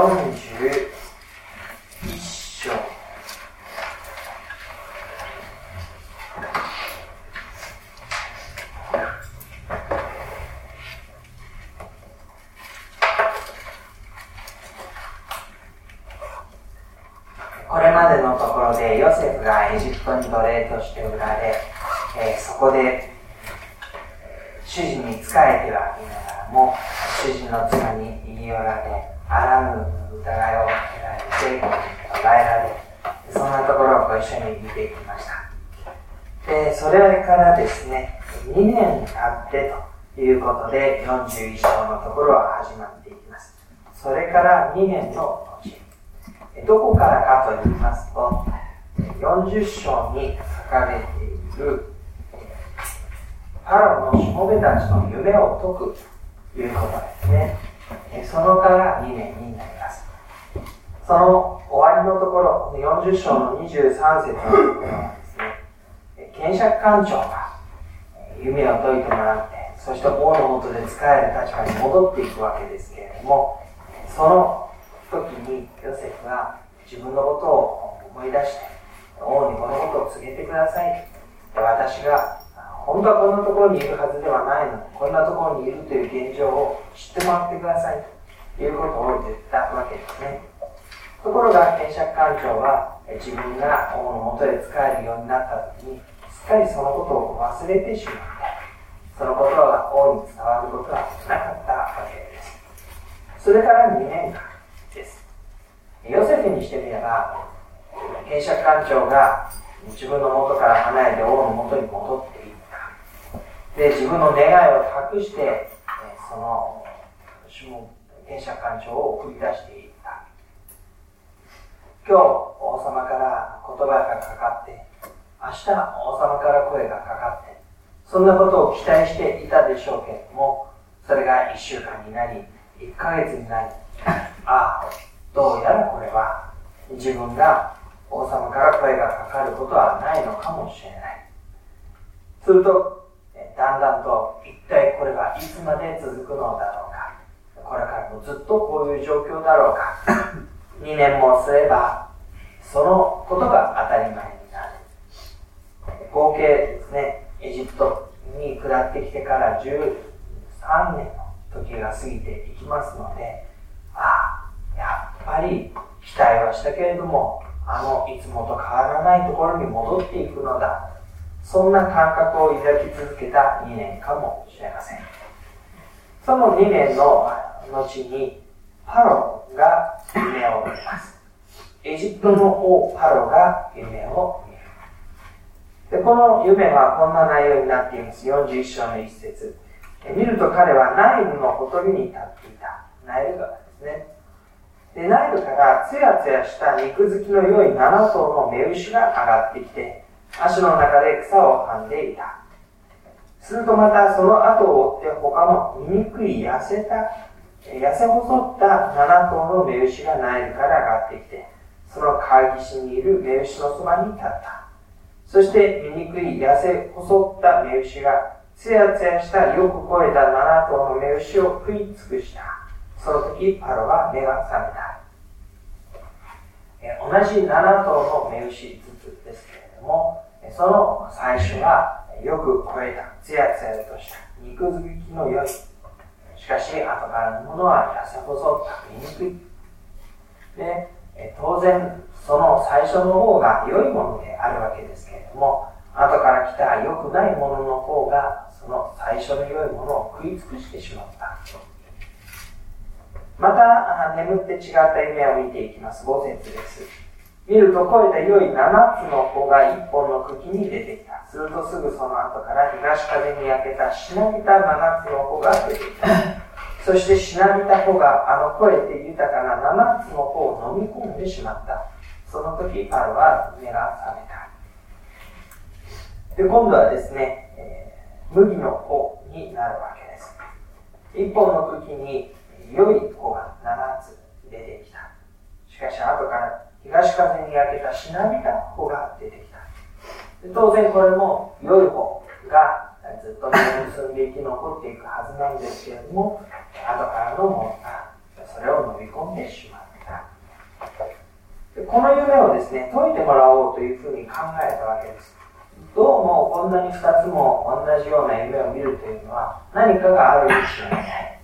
章これまでのところでヨセフがエジプトに奴隷として売られ、えー、そこで主人に仕えてはいながらも主人の妻に言い寄られあらぬ疑いをかけられて捕らえられそんなところをご一緒に見ていきましたでそれからですね2年経ってということで41章のところは始まっていきますそれから2年の後どこからかと言いますと40章に書かれているパロのしもべたちの夢を解くということですね。そのから2年になります。その終わりのところ40章の23節のところはですね。検釈官長が夢を解いてもらってそして王のもとで使える立場に戻っていくわけですけれどもその時にヨセフは自分のことを思い出して王にこのことを告げてください私が本当はこんなところにいるはずではないのにこんなところにいるという現状を知ってもらってくださいということを言ったわけですねところが検釈官長は自分が王のもとで使えるようになった時にすっかりそのことを忘れてしまってそのことが王に伝わることはなかったわけですそれから2年間ヨセフにしてみれば検釈官長が自分の元から離れて王の元に戻っていった。で自分の願いを託してその検釈官長を送り出していった。今日王様から言葉がかかって明日王様から声がかかってそんなことを期待していたでしょうけれどもそれが1週間になり1ヶ月になりああどうやらこれは自分が王様から声がかかることはないのかもしれない。するとだんだんと一体これはいつまで続くのだろうか。これからもずっとこういう状況だろうか。2年もすればそのことが当たり前になる。合計ですねエジプトに下ってきてから13年の時が過ぎていきますのでぱり期待はしたけれどもあのいつもと変わらないところに戻っていくのだ。そんな感覚を抱き続けた2年かもしれません。その2年の後にパロが夢を見ます。エジプトの王パロが夢を見る。でこの夢はこんな内容になっています。41章の一節。見ると彼はナイルのほとりに立っていた。ナイル川ですねでナイルからつやつやした肉付きの良い7頭の目牛が上がってきて足の中で草を噛んでいた。するとまたその後を追って他の醜い痩せた痩せ細った7頭の目牛がナイルから上がってきてその川岸にいる目牛のそばに立った。そして醜い痩せ細った目牛がつやつやしたよく肥えた7頭の目牛を食い尽くした。その時パロは目が覚めた。同じ7頭の目牛ずつですけれどもその最初はよく肥えたつやつやとした肉付きの良い。しかし後からのものは痩せ細った醜い。で当然その最初の方が良いものであるわけですけれども後から来た良くないものの方がその最初の良いものを食い尽くしてしまった。また眠って違った夢を見ていきます。5節です。見ると肥えた良い7つの子が1本の茎に出てきた。するとすぐその後から東風に焼けたしなびた7つの子が出てきた。そしてしなびた子があの肥えて豊かな7つの子を飲み込んでしまった。その時パロは目が覚めた。で今度はですね、えー、麦の子になるわけです。一本の茎に良い子が7つ出てきたしかし後から東風に焼けたしなびた子が出てきた当然これも良い方がずっと結んで生き残っていくはずなんですけれども後からのものがそれを飲み込んでしまったこの夢をですね、解いてもらおうというふうに考えたわけです。どうもこんなに2つも同じような夢を見るというのは何かがあるに違いない。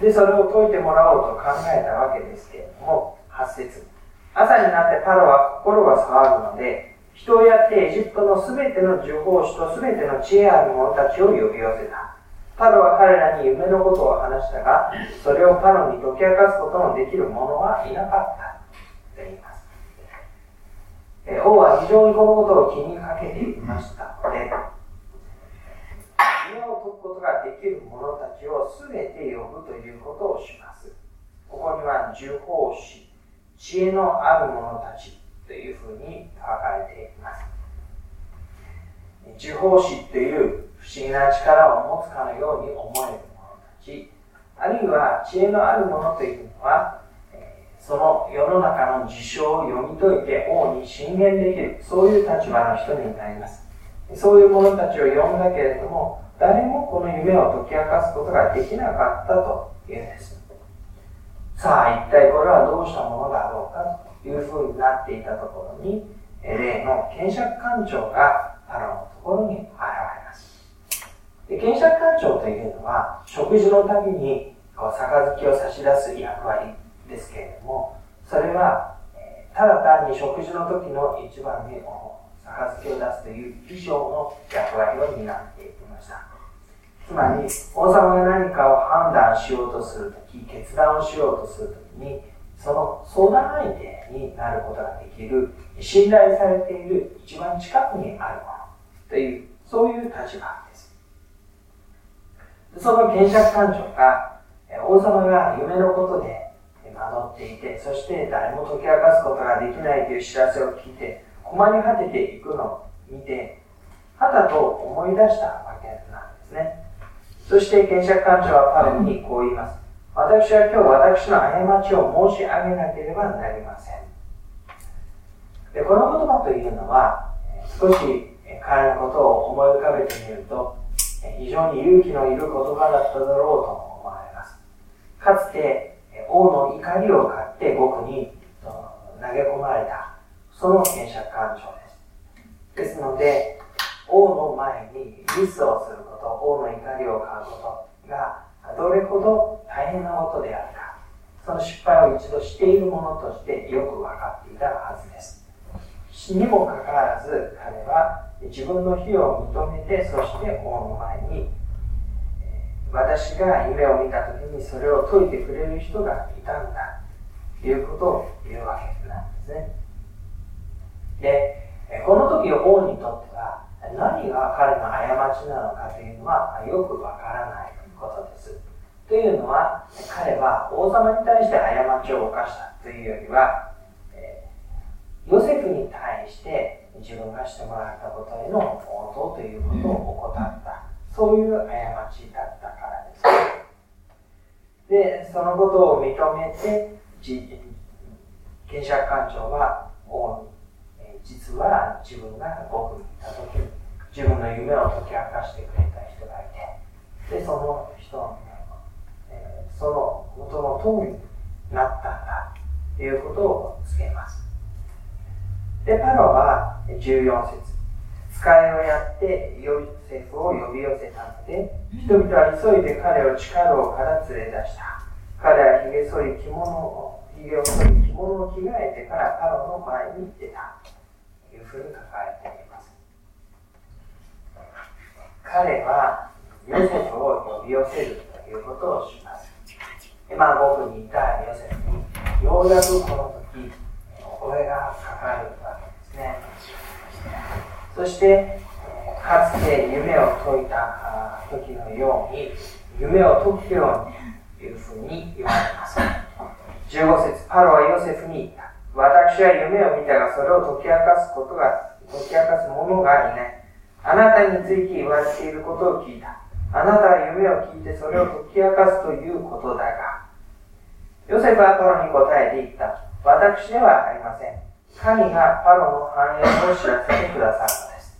で、それを解いてもらおうと考えたわけですけれども、8節朝になってパロは心が騒ぐので、人をやってエジプトのすべての呪法師とすべての知恵ある者たちを呼び寄せた。パロは彼らに夢のことを話したが、それをパロに解き明かすことのできる者はいなかったと言います。王は非常にこのことを気にかけていましたで、夢を解くことができる者たちを全て呼ぶということをします。ここには呪法師、知恵のある者たちというふうに書かれています。呪法師という不思議な力を持つかのように思える者たち、あるいは知恵のある者というのは、その世の中の事象を読み解いて王に進言できる、そういう立場の人になります。そういう者たちを呼んだけれども、誰もこの夢を解き明かすことができなかったというんです。さあ、一体これはどうしたものだろうかというふうになっていたところに、例の検釈官長がパロのところに現れます。で検釈官長というのは、食事のたびにこう杯を差し出す役割ですけれども、それは、ただ単に食事の時の一番目に杯を出すという以上の役割を担っていました。つまり、王様が何かを判断しようとするとき、決断をしようとするときに、その相談相手になることができる、信頼されている一番近くにあるものという、そういう立場です。その検釈官長が、王様が夢のことで惑っていて、そして誰も解き明かすことができないという知らせを聞いて、困り果てていくのを見て、はたと思い出したわけなんですね。そして検釈官長はパウにこう言います。私は今日私の過ちを申し上げなければなりません。でこの言葉というのは、少し彼のことを思い浮かべてみると、非常に勇気のいる言葉だっただろうと思われます。かつて王の怒りを買って僕に投げ込まれた、その検釈官長です。ですので、王の前にミスをすること、王の怒りを買うことがどれほど大変なことであるか、その失敗を一度しているものとしてよく分かっていたはずです。にもかかわらず彼は自分の非を認めて、そして王の前に私が夢を見た時にそれを解いてくれる人がいたんだということを言うわけなんですね。で、この時王にとっては何が彼の過ちなのかというのはよくわからないことです。というのは彼は王様に対して過ちを犯したというよりは、えヨセフに対して自分がしてもらったことへの応答ということを怠ったそういう過ちだったからですでそのことを認めて検釈官長は王に実は自分が僕にいた時に自分の夢を解き明かしてくれた人がいてでその人の、えー、その元の通りになったんだということを告げますでパロは14節使いをやってヨセフを呼び寄せたので、人々は急いで彼を地下牢から連れ出した。彼はひげ剃り着物を、ひげを剃り着物を着替えてからパロの前に出た。ふうに書かれています。彼はヨセフを呼び寄せるということをします。今僕にいたヨセフに、ようやくこの時、お声がかかるわけですね。そして、かつて夢を解いた時のように、夢を解くようにというふうに言われます。15節パロはヨセフに言った。私は夢を見たが、それを解き明かすことが、解き明かす者がいない。あなたについて言われていることを聞いた。あなたは夢を聞いてそれを解き明かすということだが。ヨセフはパロに答えて言った。私ではありません。神がパロの繁栄を知らせてくださるのです。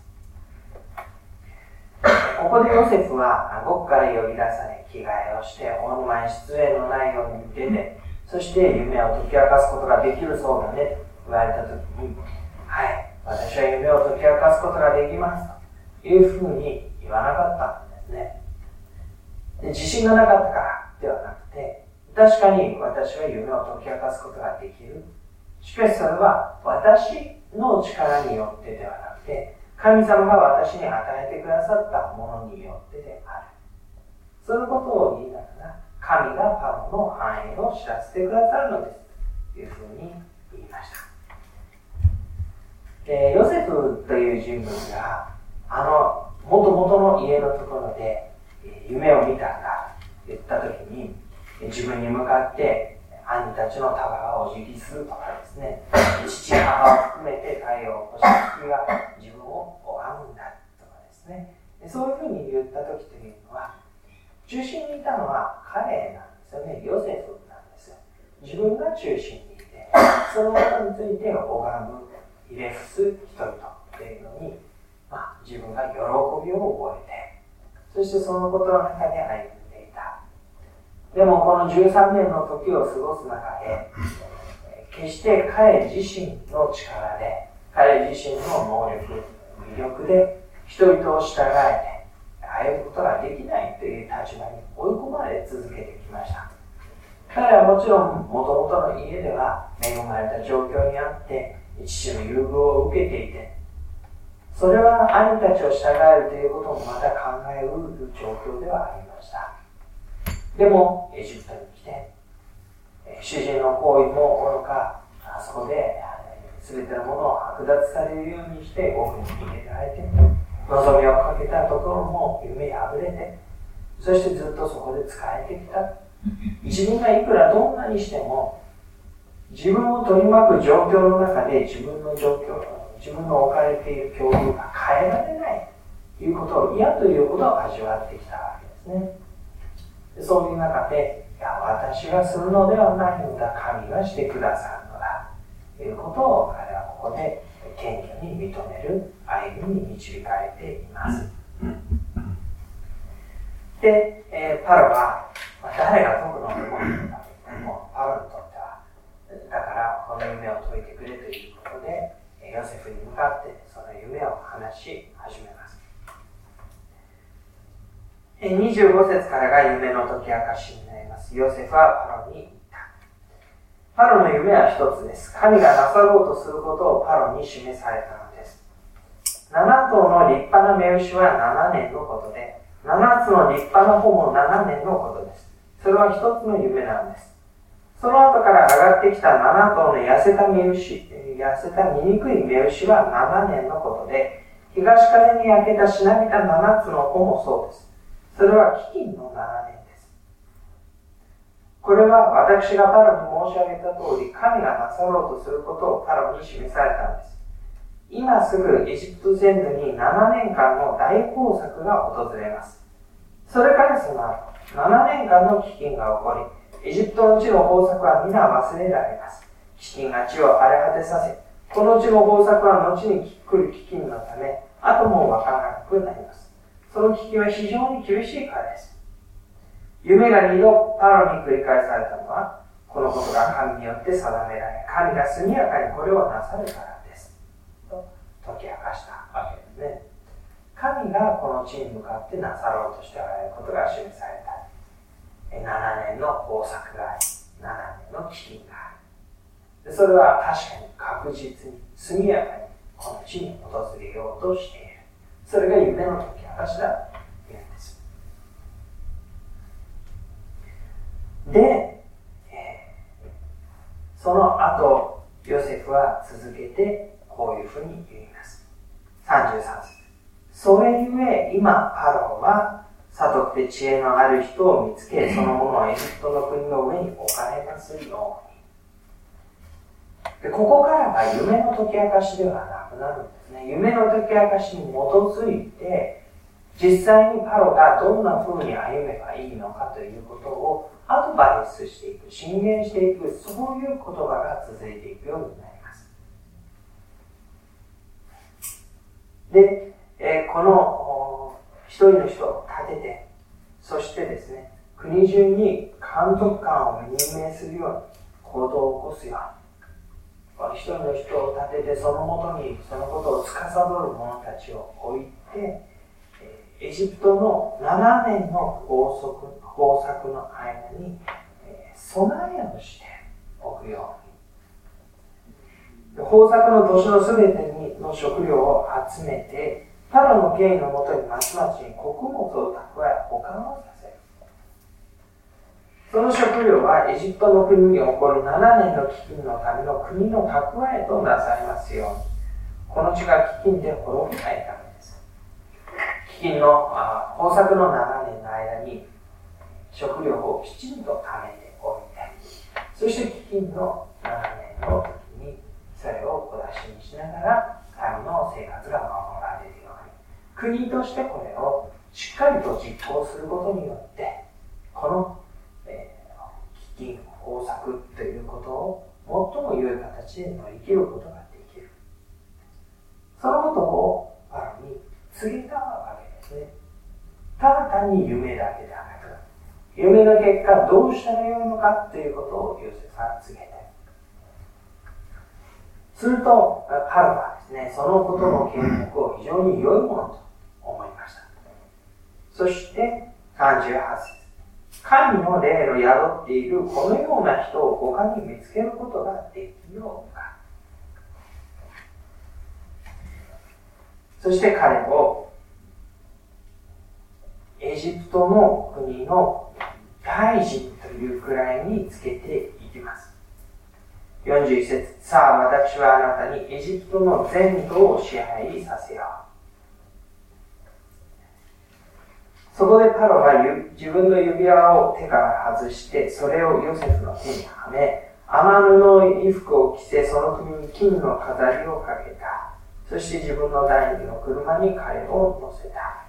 ここでヨセフは獄から呼び出され、着替えをして、オン前失礼のないように出て、そして夢を解き明かすことができるそうだね。言われたときに、はい、私は夢を解き明かすことができますというふうに言わなかったんですね。で自信がなかったからではなくて、確かに私は夢を解き明かすことができる。しかしそれは私の力によってではなくて、神様が私に与えてくださったものによってである。そのことを言いながら、神がパロの繁栄を知らせてくださるのです。というふうに言いました。で、ヨセフという人物が、あの、もともとの家のところで、夢を見たんだ言ったときに、自分に向かって、兄たちの束がお辞儀するとかですね、父母を含めて太陽を起こした月が自分を拝むんだとかですね、そういうふうに言った時というのは、中心にいたのは彼なんですよね、ヨセフなんですよ。自分が中心にいて、そのことについて拝む、ひれ伏す人々というのに、まあ、自分が喜びを覚えて、そしてそのことの中で歩んでいた。でもこの13年の時を過ごす中で、決して彼自身の力で、彼自身の能力、魅力で人々を従えて、歩むことができないという立場に追い込まれ続けてきました。彼はもちろんもともとの家では恵まれた状況にあって父の優遇を受けていてそれは兄たちを従えるということもまた考えうる状況ではありました。でもエジプトに来て主人の行為も愚か。あそこで全てのものを剥奪されるようにして奥に入れられてい望みをかけたところも夢破れてそしてずっとそこで使えてきた。自分がいくらどんなにしても自分を取り巻く状況の中で自分の状況自分の置かれている境遇が変えられない。ということを嫌ということを味わってきたわけですね。そういう中でいや私がするのではないのだ。神がしてくださるのだ。ということを彼はここで謙虚に認める歩みに導かれています。で、えー、パロは、まあ、誰が解くのもんだともパロにとっては、だからこの夢を解いてくれということで、ヨセフに向かってその夢を話し始めます。25節からが夢の解き明かしになります。ヨセフはパロにパロの夢は一つです。神がなさろうとすることをパロに示されたのです。7頭の立派な目牛は7年のことで、7つの立派な穂も7年のことです。それは一つの夢なんです。その後から上がってきた7頭の痩せた目牛、痩せた醜い目牛は7年のことで、東風に焼けたしなびた7つの穂もそうです。それは飢饉の7年これは私がパロに申し上げた通り、神がなさろうとすることをパロに示されたんです。今すぐエジプト全土に7年間の大豊作が訪れます。それからその後、7年間の飢饉が起こり、エジプトの地の豊作は皆忘れられます。飢饉が地を荒れ果てさせ、この地の豊作は後に来る飢饉のため、後もわからなくなります。その飢饉は非常に厳しいからです。夢が二度パロに繰り返されたのは、このことが神によって定められ、神が速やかにこれをなさるからです。と解き明かしたわけですね。神がこの地に向かってなさろうとしておられることが示された。7年の豊作があり、7年の飢饉がある。それは確かに確実に速やかにこの地に訪れようとしている。それが夢の解き明かしだで、えー、その後、ヨセフは続けてこういうふうに言います。33節。それゆえ、今、パロは、悟って知恵のある人を見つけ、そのものをエジプトの国の上に置かれますように。でここからは夢の解き明かしではなくなるんですね。夢の解き明かしに基づいて、実際にパロがどんな風に歩めばいいのかということをアドバイスしていく、進言していく、そういう言葉が続いていくようになります。で、えー、この一人の人を立てて、そしてですね、国中に監督官を任命するように行動を起こすように。一人の人を立ててそのもとにそのことを司る者たちを置いてエジプトの7年の法則豊作の間に備えをしておくように。豊作の年のすべての食料を集めてただの権威のもとに町々に穀物を蓄え保管をさせる。その食料はエジプトの国に起こる7年の飢饉のための国の蓄えとなさいますように。この地が飢饉で滅びないため飢饉の豊作の7年の間に食料をきちんと貯めておいてそして飢饉の7年の時にそれを小出しにしながら民の生活が守られるように国としてこれをしっかりと実行することによってこの金、豊作ということを最も良い形で乗り切ることができる。そのことをパロに告げたわ。ただ単に夢だけではなく、夢の結果どうしたらよいのかということをヨセフは告げて。すると、パロはですね、そのことの計画を非常に良いものと思いました。そして、38節神の霊の宿っているこのような人を他に見つけることができようかそして彼をエジプトの国の大臣というくらいにつけていきます41節さあ私はあなたにエジプトの全土を支配させようそこでパロは自分の指輪を手から外して、それをヨセフの手にはめ、天布の衣服を着せ、その首に金の飾りをかけた。そして自分の第二の車に彼を乗せた。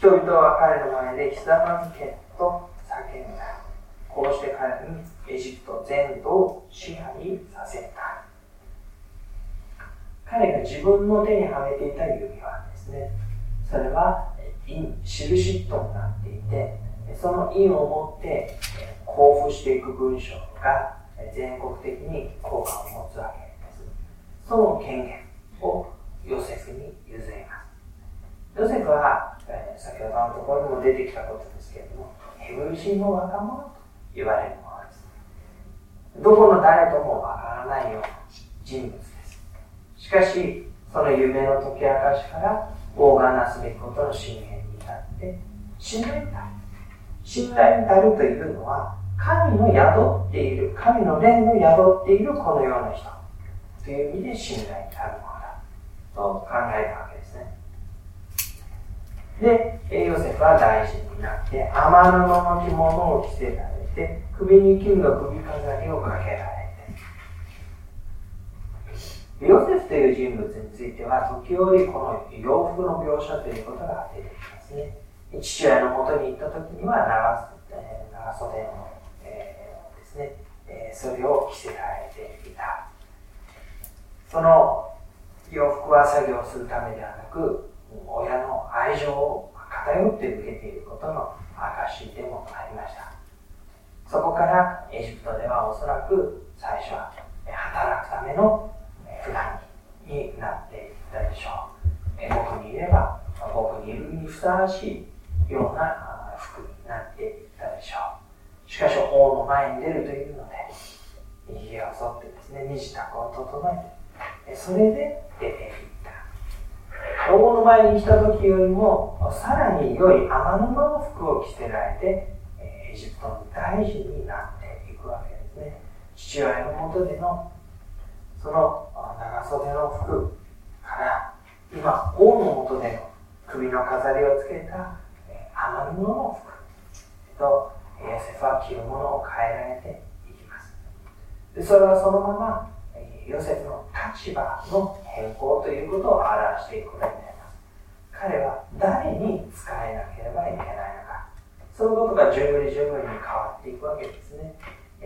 人々は彼の前でひざまずけと叫んだ。こうして彼にエジプト全土を支配させた。彼が自分の手にはめていた指輪ですね。それは印、印となっていて、その印を持って交付していく文章が全国的に効果を持つわけです。その権限をヨセフに譲ります。ヨセフは、先ほどのところにも出てきたことですけれども、ヘブル人の若者と言われるものです。どこの誰ともわからないような人物です。しかし、その夢の解き明かしから、王がなすべきことの信念って信頼になる。信頼になるというのは、神の宿っている、神の霊の宿っているこのような人という意味で信頼になるものだと考えたわけです。で、ヨセフは大臣になって、天布の着物を着せられて、首に金の首飾りをかけられて、ヨセフという人物については、時折この洋服の描写ということが出てきますね。父親のもとに行った時には長,、長袖の、えー、ですね、え、それを着せられていた。その洋服は作業するためではなく親の愛情を偏って受けていることの証でもありました。そこからエジプトではおそらく最初は働くための普段になっていったでしょう。僕にいれば僕にいるにふさわしいような服になっていったでしょう。しかし、王の前に出るというので、家を沿ってですね、身支度を整えて、それで出てい王の前に来た時よりも、さらに良い天布の服を着せられて、エジプトの大臣になっていくわけですね。父親のもとでの、その長袖の服から、今、王のもとでの首の飾りをつけた余るもの服とヨセフは着るものを変えられていきますでそれはそのままヨセフの立場の変更ということを表していくことになります。彼は誰に仕えなければいけないのか。そのことが順繰り順繰りに変わっていくわけですね。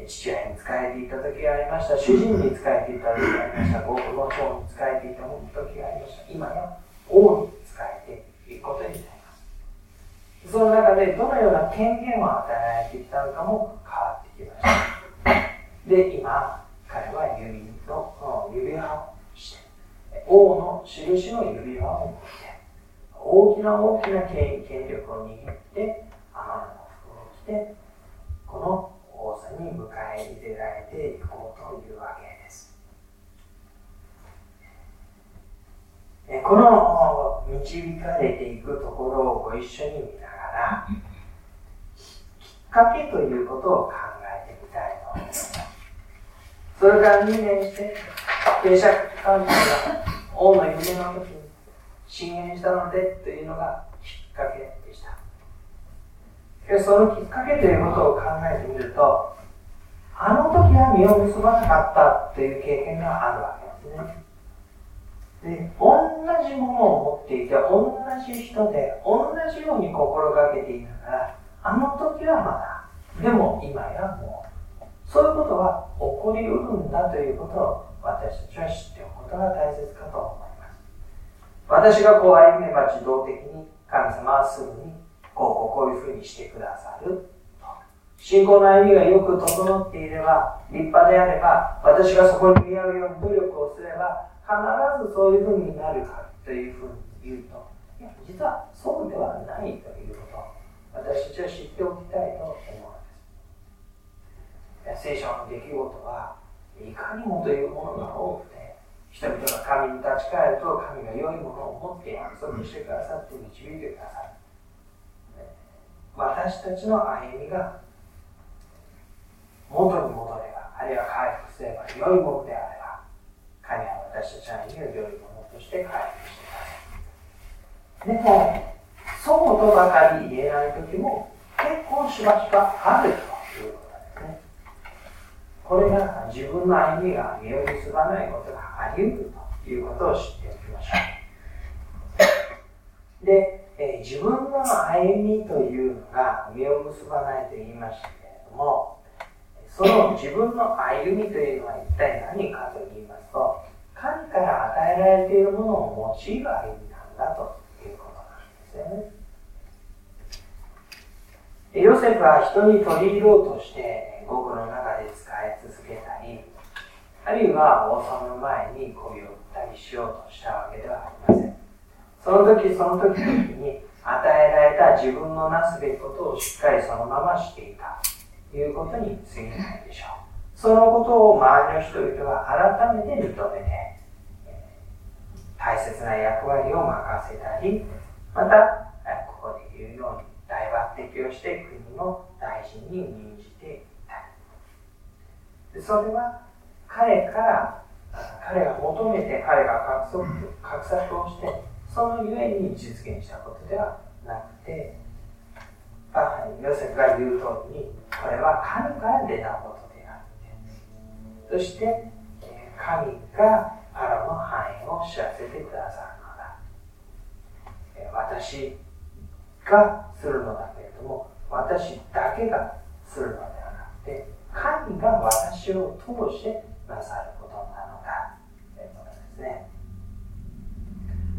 父親に仕えていた時がありました。主人に仕えていた時がありました。僕の長に仕えていた時がありました。今や王に仕えていくことになります。その中でどのような権限を与えられてきたのかも変わってきました。で、今、彼は指の指輪をして王の印の指輪を持って大きな大きな権力を握って天の服を着てこの王座に迎え入れられていこうというわけです。この導かれていくところをご一緒に見ながらきっかけということを考えてみたいと思います。それから2年して帝釈官僚が王の夢の時に進言したのでというのがきっかけでした。そのきっかけということを考えてみるとあの時は実を結ばなかったという経験があるわけですね。で同じものを持っていて同じ人で同じように心がけていながらあの時はまだでも今やもうそういうことは起こりうるんだということを私たちは知っておくことが大切かと思います。私がこう歩めば自動的に神様はすぐにこうこういうふうにしてくださる信仰の歩みがよく整っていれば立派であれば私がそこに見合うように努力をすれば必ずそういうふうになるかというふうに言うといや実はそうではないということを私たちは知っておきたいと思うんです。聖書の出来事はいかにもというものが多くて人々が神に立ち返ると神が良いものを持って約束してくださって導いてくださる。私たちの歩みが元に戻ればあるいは回復すれば良いものであれば神は私たちの歩みを良いものとして回復してくださいでもそうとばかり言えない時も結構しばしばあるということですね。これが自分の歩みが身を結ばないことがあり得るということを知っておきましょう。でえー、自分の歩みというのが実を結ばないと言いましたけれどもその自分の歩みというのは一体何かと言いますと神から与えられているものを用いる歩みなんだということなんですよねヨセフは人に取り入ろうとして語句の中で使い続けたりあるいは王様の前に媚びを売ったりしようとしたわけではありません。その時その時々に与えられた自分のなすべきことをしっかりそのまましていた。ということに過ぎないでしょう。そのことを周りの人々は改めて認めて大切な役割を任せたりまたここで言うように大抜擢をして国の大臣に任じていたりそれは彼から彼が求めて彼が画策をしてそのゆえに実現したことではなくてヨセフが言う通りにこれは神から出たことであってそして神がパラの範囲を知らせてくださるのだ。私がするのだけれども私だけがするのではなくて神が私を通してなさることなのだ。ということですね。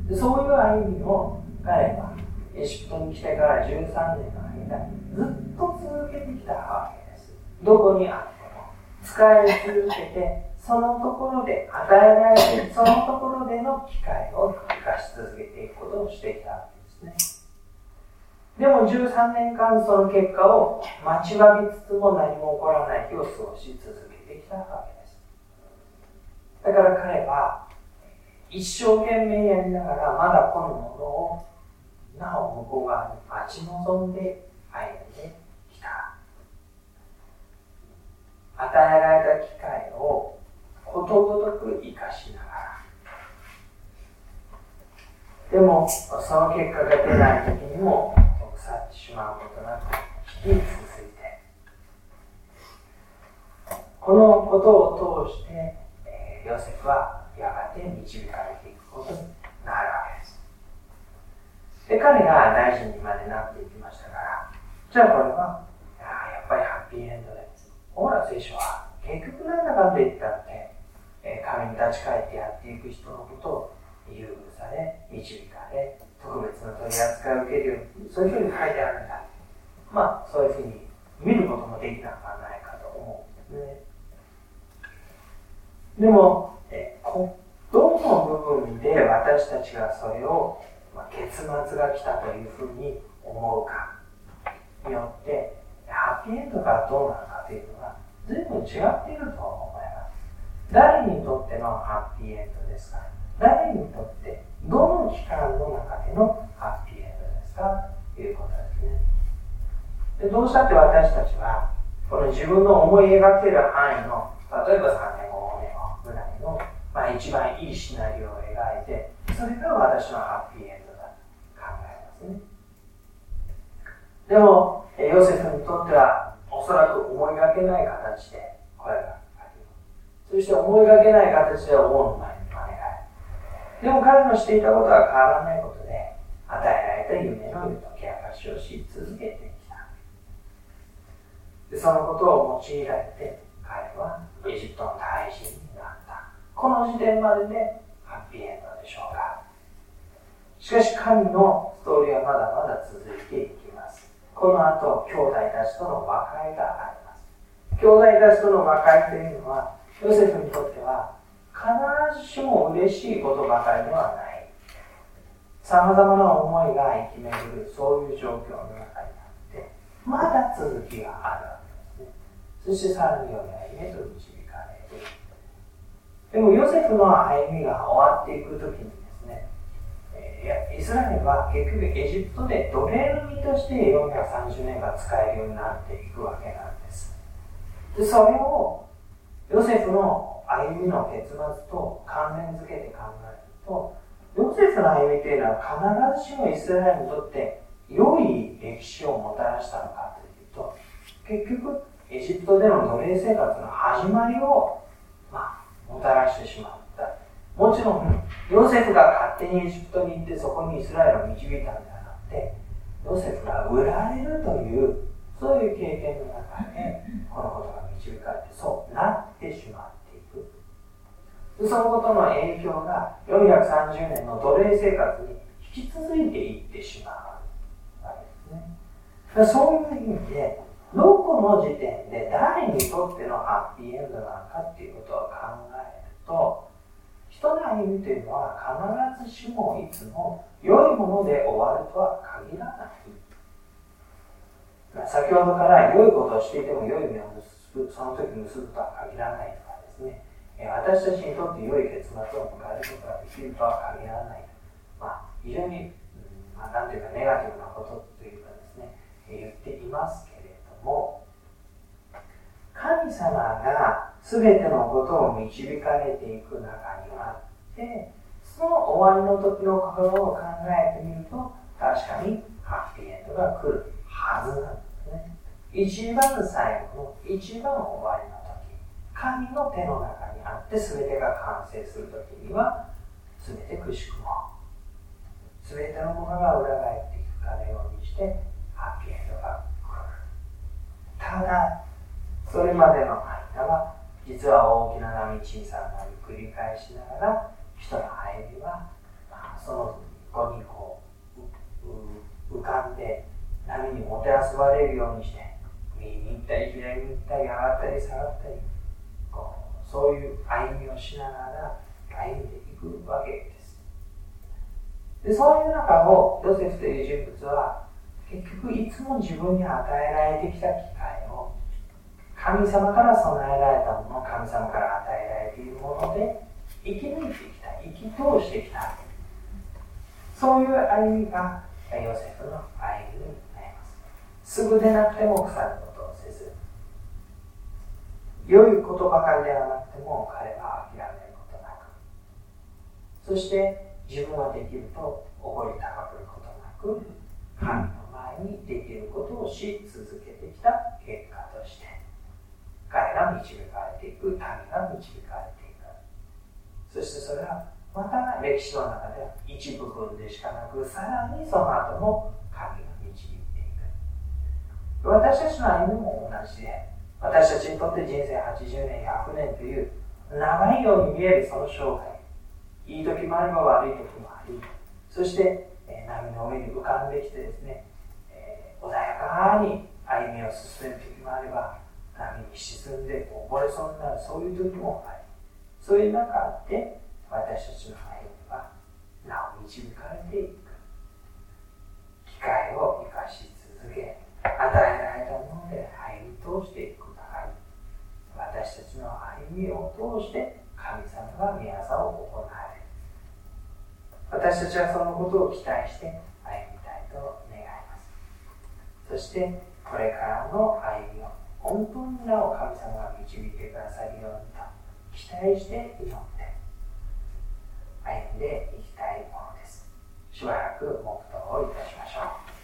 でそういう歩みを彼はエジプトに来てから13年の間ずっと続けてきたわけです。どこにあっても使い続けてそのところで与えられてそのところでの機会を生かし続けていくことをしてきたわけですね。でも13年間その結果を待ちわびつつも何も起こらない日を過ごし続けてきたわけです。だから彼は一生懸命やりながらまだこのものをなお向こう側に待ち望んで歩んできた。与えられた機会をことごとく生かしながら。でもその結果が出ない時にもまうことなく引き続いてこのことを通して、えー、ヨセフはやがて導かれていくことになるわけです。で、彼が大臣にまでなっていきましたから、じゃあこれは、ややっぱりハッピーエンドで。ほら、聖書は、結局なんだかんだ言ったって、え神に立ち返ってやっていく人のことを優遇され、導かれ、特別な取り扱いを受けるように、そういうふうに書いてあるんだ。まあ、そういうふうに見ることもできたのではないかと思うんですね。でも、えこどの部分で私たちがそれを、まあ、結末が来たというふうに思うかによってハッピーエンドがどうなのかというのは随分違っていると思います誰にとってのハッピーエンドですか？誰にとってどの期間の中でのハッピーエンドですか？ということですねでどうしたって私たちはこの自分の思い描ける範囲の例えば3年後5年後ぐらいの、まあ、一番いいシナリオを描いてそれが私のハッピーエンドだと考えますねでもヨセフにとってはおそらく思いがけない形で声がかかるそして思いがけない形で王の前に招かれでも彼のしていたことは変わらないことで与えられた夢の解き明かしをし続けてきた。でそのことを用いられて彼はエジプトの大臣になった。この時点まででハッピーエンドでしょうか。しかし神のストーリーはまだまだ続いていきます。この後兄弟たちとの和解があります。兄弟たちとの和解というのはヨセフにとっては必ずしも嬉しいことばかりではない。さまざまな思いが生き巡るそういう状況の中にあってまだ続きがあるわけですね。そしてさらにより歩みへと導かれるでもヨセフの歩みが終わっていく時にですねイスラエルは結局エジプトで奴隷の身として430年が使えるようになっていくわけなんです。でそれをヨセフの歩みの結末と関連づけて考えるとヨセフの歩みというのは必ずしもイスラエルにとって良い歴史をもたらしたのかというと結局エジプトでの奴隷生活の始まりを、まあ、もたらしてしまったもちろんヨセフが勝手にエジプトに行ってそこにイスラエルを導いたんではなくてヨセフが売られるというそういう経験の中でこのことが導かれてそうなってしまっていく。そのことの影響が430年の奴隷生活に引き続いていってしまうわけですね。そういう意味でどこの時点で誰にとってのハッピーエンドなのかっていうことを考えると人の歩みというのは必ずしもいつも良いもので終わるとは限らない。先ほどから良いことをしていても良い目を結ぶその時結ぶとは限らないとかですね。え私たちにとって良い結末を迎えることができるとは限らないまあ、非常に、うんまあ、なんていうかネガティブなことというかですね。言っていますけれども神様が全てのことを導かれていく中にあってその終わりの時の心を考えてみると確かにハッピーエンドが来るはずなんです。一番最後の一番終わりの時神の手の中にあって全てが完成する時には全てくしくも。全てのものが裏返っていくかのようにしてハッピーエンドが来る。ただそれまでの間は実は大きな波小さな波繰り返しながら人の入りは、まあ、その後にこう浮かんで波にもてあそばれるようにして右に行ったり左に行ったり上がったり下がったりこうそういう歩みをしながら歩んでいくわけです。でそういう中をヨセフという人物は結局いつも自分に与えられてきた機会を神様から備えられたもの神様から与えられているもので生き抜いてきた生き通してきた。そういう歩みがヨセフの歩みすぐでなくても腐ることをせず良いことばかりではなくても彼は諦めることなくそして自分はできるとおごり高ぶることなく神の前にできることをし続けてきた結果として彼が導かれていく民が導かれていく。そしてそれはまた歴史の中では一部分でしかなくさらにその後も神私たちの歩みも同じで私たちにとって人生80年、100年という長いように見えるその生涯。いい時もあれば悪い時もあり、そして、え波の上に浮かんできてですね、えー、穏やかに歩みを進める時もあれば、波に沈んで溺れそうになる、そういう時もあり、そういう中で私たちの歩みはなお導かれていく。機会を与えられたもので歩み通していくばかり私たちの歩みを通して神様が宮沢を行われる。私たちはそのことを期待して歩みたいと願います。そしてこれからの歩みを本当になお神様が導いてくださるようにと期待して祈って歩んでいきたいものです。しばらく黙祷をいたしましょう。